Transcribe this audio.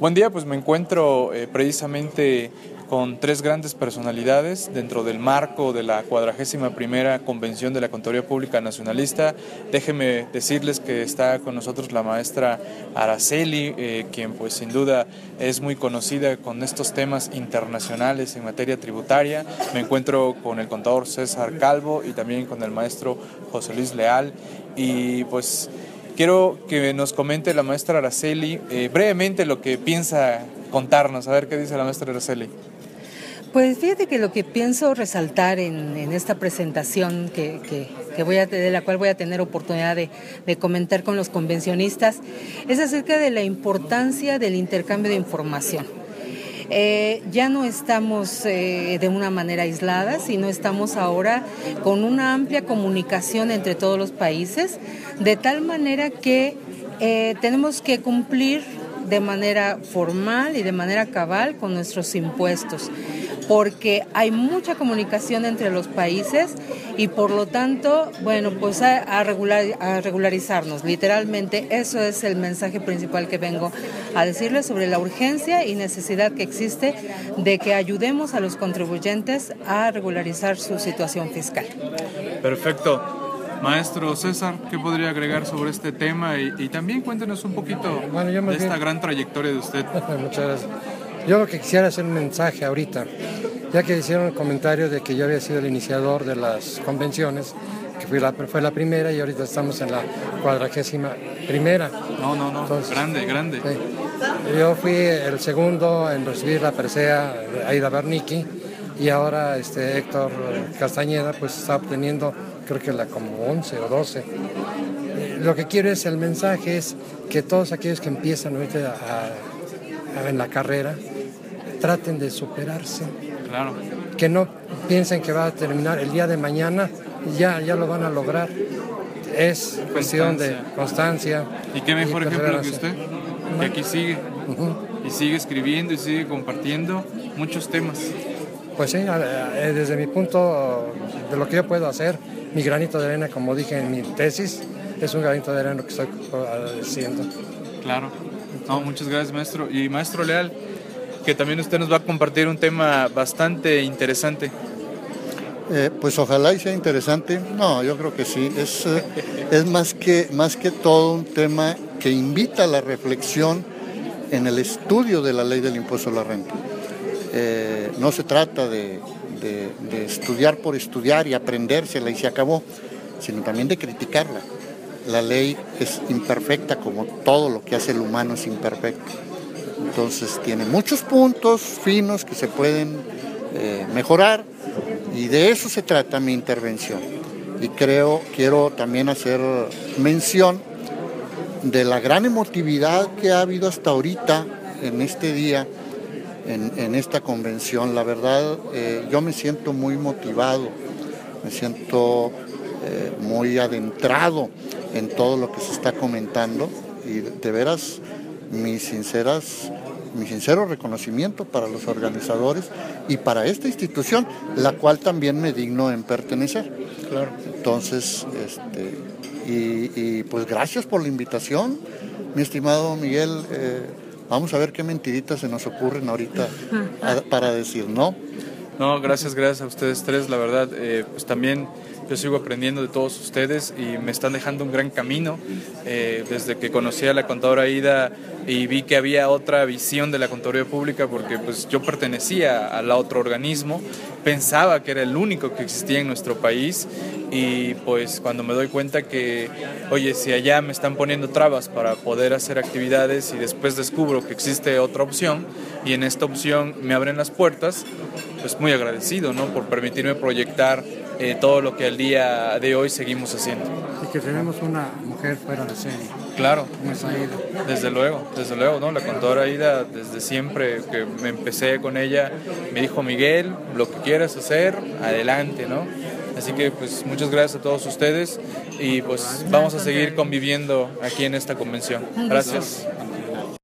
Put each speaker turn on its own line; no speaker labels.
Buen día, pues me encuentro eh, precisamente con tres grandes personalidades dentro del marco de la cuadragésima primera convención de la Contaduría Pública Nacionalista. Déjenme decirles que está con nosotros la maestra Araceli, eh, quien pues sin duda es muy conocida con estos temas internacionales en materia tributaria. Me encuentro con el contador César Calvo y también con el maestro José Luis Leal y pues Quiero que nos comente la maestra Araceli eh, brevemente lo que piensa contarnos. A ver qué dice la maestra Araceli.
Pues fíjate que lo que pienso resaltar en, esta presentación que, voy a, de la cual voy a tener oportunidad de, comentar con los convencionistas es acerca de la importancia del intercambio de información. Eh, ya no estamos eh, de una manera aislada, sino estamos ahora con una amplia comunicación entre todos los países, de tal manera que eh, tenemos que cumplir de manera formal y de manera cabal con nuestros impuestos porque hay mucha comunicación entre los países y por lo tanto, bueno, pues a, regularizarnos. Literalmente, eso es el mensaje principal que vengo a decirles sobre la urgencia y necesidad que existe de que ayudemos a los contribuyentes a regularizar su situación fiscal.
Perfecto. Maestro César, ¿qué podría agregar sobre este tema? Y, también cuéntenos un poquito de esta gran trayectoria de usted.
Muchas gracias. Yo lo que quisiera hacer un mensaje ahorita, ya que hicieron el comentario de que yo había sido el iniciador de las convenciones, que fue la, fue la primera y ahorita estamos en la cuadragésima primera.
No, no, no, grande, grande.
Yo fui el segundo en recibir la presea de Aida Bernicki y ahora este Héctor Castañeda pues está obteniendo creo que la como 11 o 12. Lo que quiero es, el mensaje es que todos aquellos que empiezan ahorita en la carrera, traten de superarse.
Claro.
Que no piensen que va a terminar el día de mañana y ya, ya lo van a lograr. Es cuestión de constancia.
¿Y qué mejor ejemplo que usted? Que aquí sigue. Y sigue escribiendo y sigue compartiendo muchos temas.
Pues sí, eh, desde mi punto de lo que yo puedo hacer, mi granito de arena, como dije en mi tesis, es un granito de arena que estoy haciendo.
Claro. No, muchas gracias, maestro. Y maestro Leal, que también usted nos va a compartir un tema bastante interesante.
Eh, pues ojalá y sea interesante. No, yo creo que sí. Es, eh, es más, que, más que todo un tema que invita a la reflexión en el estudio de la ley del impuesto a la renta. Eh, no se trata de, de, estudiar por estudiar y aprendérsela y se acabó, sino también de criticarla. La ley es imperfecta como todo lo que hace el humano es imperfecto. Entonces tiene muchos puntos finos que se pueden eh, mejorar y de eso se trata mi intervención. Y creo, quiero también hacer mención de la gran emotividad que ha habido hasta ahorita en este día, en, esta convención. La verdad, eh, yo me siento muy motivado, me siento eh, muy adentrado en todo lo que se está comentando y de veras mis sinceras mi sincero reconocimiento para los organizadores y para esta institución, la cual también me digno en pertenecer.
Claro.
Entonces, este, y, pues gracias por la invitación, mi estimado Miguel. Eh, vamos a ver qué mentiritas se nos ocurren ahorita para decir no.
No, gracias, gracias a ustedes tres, la verdad, eh, pues también yo sigo aprendiendo de todos ustedes y me están dejando un gran camino. Eh, desde que conocí a la contadora Ida y vi que había otra visión de la contaduría pública, porque pues yo pertenecía al otro organismo, pensaba que era el único que existía en nuestro país y pues cuando me doy cuenta que, oye, si allá me están poniendo trabas para poder hacer actividades y después descubro que existe otra opción y en esta opción me abren las puertas, pues muy agradecido, ¿no? Por permitirme proyectar eh, todo lo que al día de hoy seguimos haciendo.
Y que tenemos una mujer fuera de serie.
Claro, desde luego, desde luego, ¿no? La contadora Aida, desde siempre que me empecé con ella, me dijo Miguel, lo que quieras hacer, adelante, ¿no? Así que pues muchas gracias a todos ustedes y pues vamos a seguir conviviendo aquí en esta convención. Gracias.